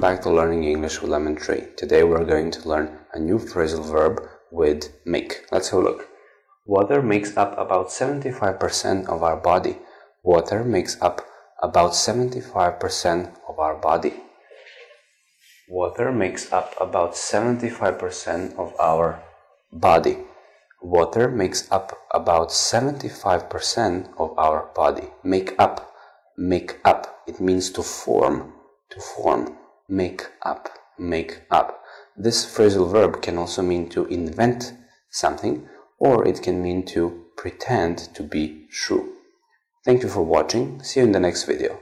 back to Learning English with Lemon Tree. Today we're going to learn a new phrasal verb with make. Let's have a look. Water makes up about 75% of our body. Water makes up about 75% of our body. Water makes up about 75% of our body. Water makes up about 75% of our body. Make up. Make up. It means to form. To form make up, make up. This phrasal verb can also mean to invent something or it can mean to pretend to be true. Thank you for watching. See you in the next video.